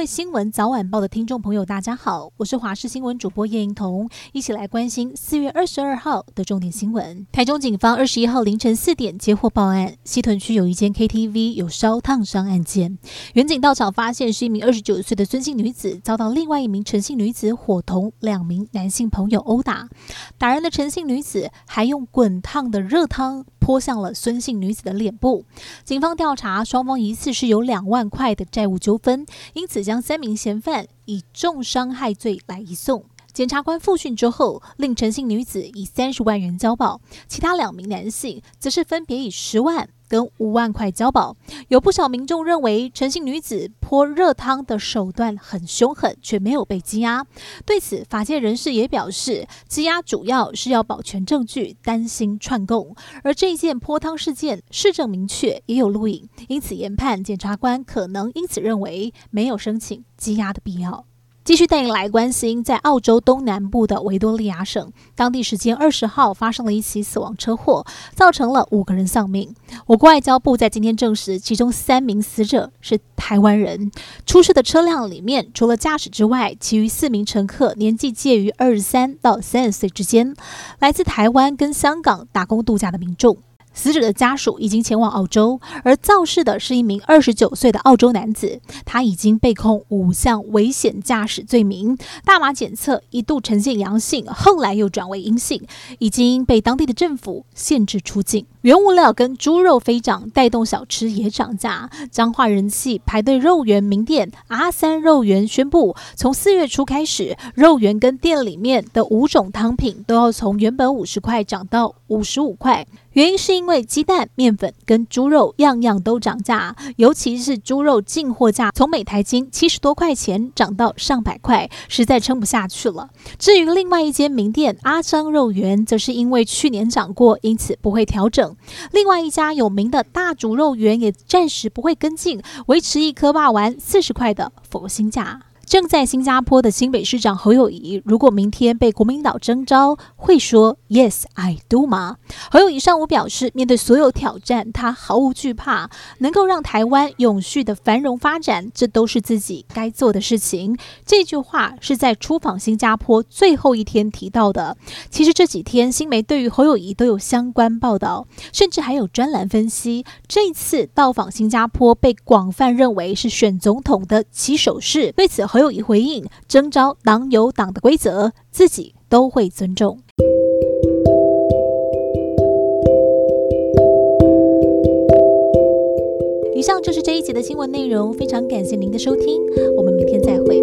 位新闻早晚报的听众朋友，大家好，我是华视新闻主播叶莹彤，一起来关心四月二十二号的重点新闻。台中警方二十一号凌晨四点接获报案，西屯区有一间 KTV 有烧烫伤案件，员警到场发现是一名二十九岁的孙姓女子遭到另外一名陈姓女子伙同两名男性朋友殴打，打人的陈姓女子还用滚烫的热汤泼向了孙姓女子的脸部。警方调查，双方疑似是有两万块的债务纠纷，因此。将三名嫌犯以重伤害罪来移送。检察官复讯之后，令陈姓女子以三十万元交保，其他两名男性则是分别以十万跟五万块交保。有不少民众认为陈姓女子泼热汤的手段很凶狠，却没有被羁押。对此，法界人士也表示，羁押主要是要保全证据，担心串供。而这一件泼汤事件，事证明确，也有录影，因此研判检察官可能因此认为没有申请羁押的必要。继续带你来关心，在澳洲东南部的维多利亚省，当地时间二十号发生了一起死亡车祸，造成了五个人丧命。我国外交部在今天证实，其中三名死者是台湾人。出事的车辆里面，除了驾驶之外，其余四名乘客年纪介于二十三到三十岁之间，来自台湾跟香港打工度假的民众。死者的家属已经前往澳洲，而肇事的是一名二十九岁的澳洲男子，他已经被控五项危险驾驶罪名，大麻检测一度呈现阳性，后来又转为阴性，已经被当地的政府限制出境。原物料跟猪肉飞涨，带动小吃也涨价。彰化人气排队肉圆名店阿三肉圆宣布，从四月初开始，肉圆跟店里面的五种汤品都要从原本五十块涨到五十五块。原因是因为鸡蛋、面粉跟猪肉样样都涨价，尤其是猪肉进货价从每台斤七十多块钱涨到上百块，实在撑不下去了。至于另外一间名店阿张肉圆，则是因为去年涨过，因此不会调整。另外一家有名的大竹肉圆也暂时不会跟进，维持一颗霸丸四十块的佛心价。正在新加坡的新北市长侯友谊，如果明天被国民党征召，会说 Yes I do 吗？侯友谊上午表示，面对所有挑战，他毫无惧怕，能够让台湾永续的繁荣发展，这都是自己该做的事情。这句话是在出访新加坡最后一天提到的。其实这几天新媒对于侯友谊都有相关报道，甚至还有专栏分析，这一次到访新加坡被广泛认为是选总统的起手式。对此，侯都已回应，征召党有党的规则，自己都会尊重。以上就是这一集的新闻内容，非常感谢您的收听，我们明天再会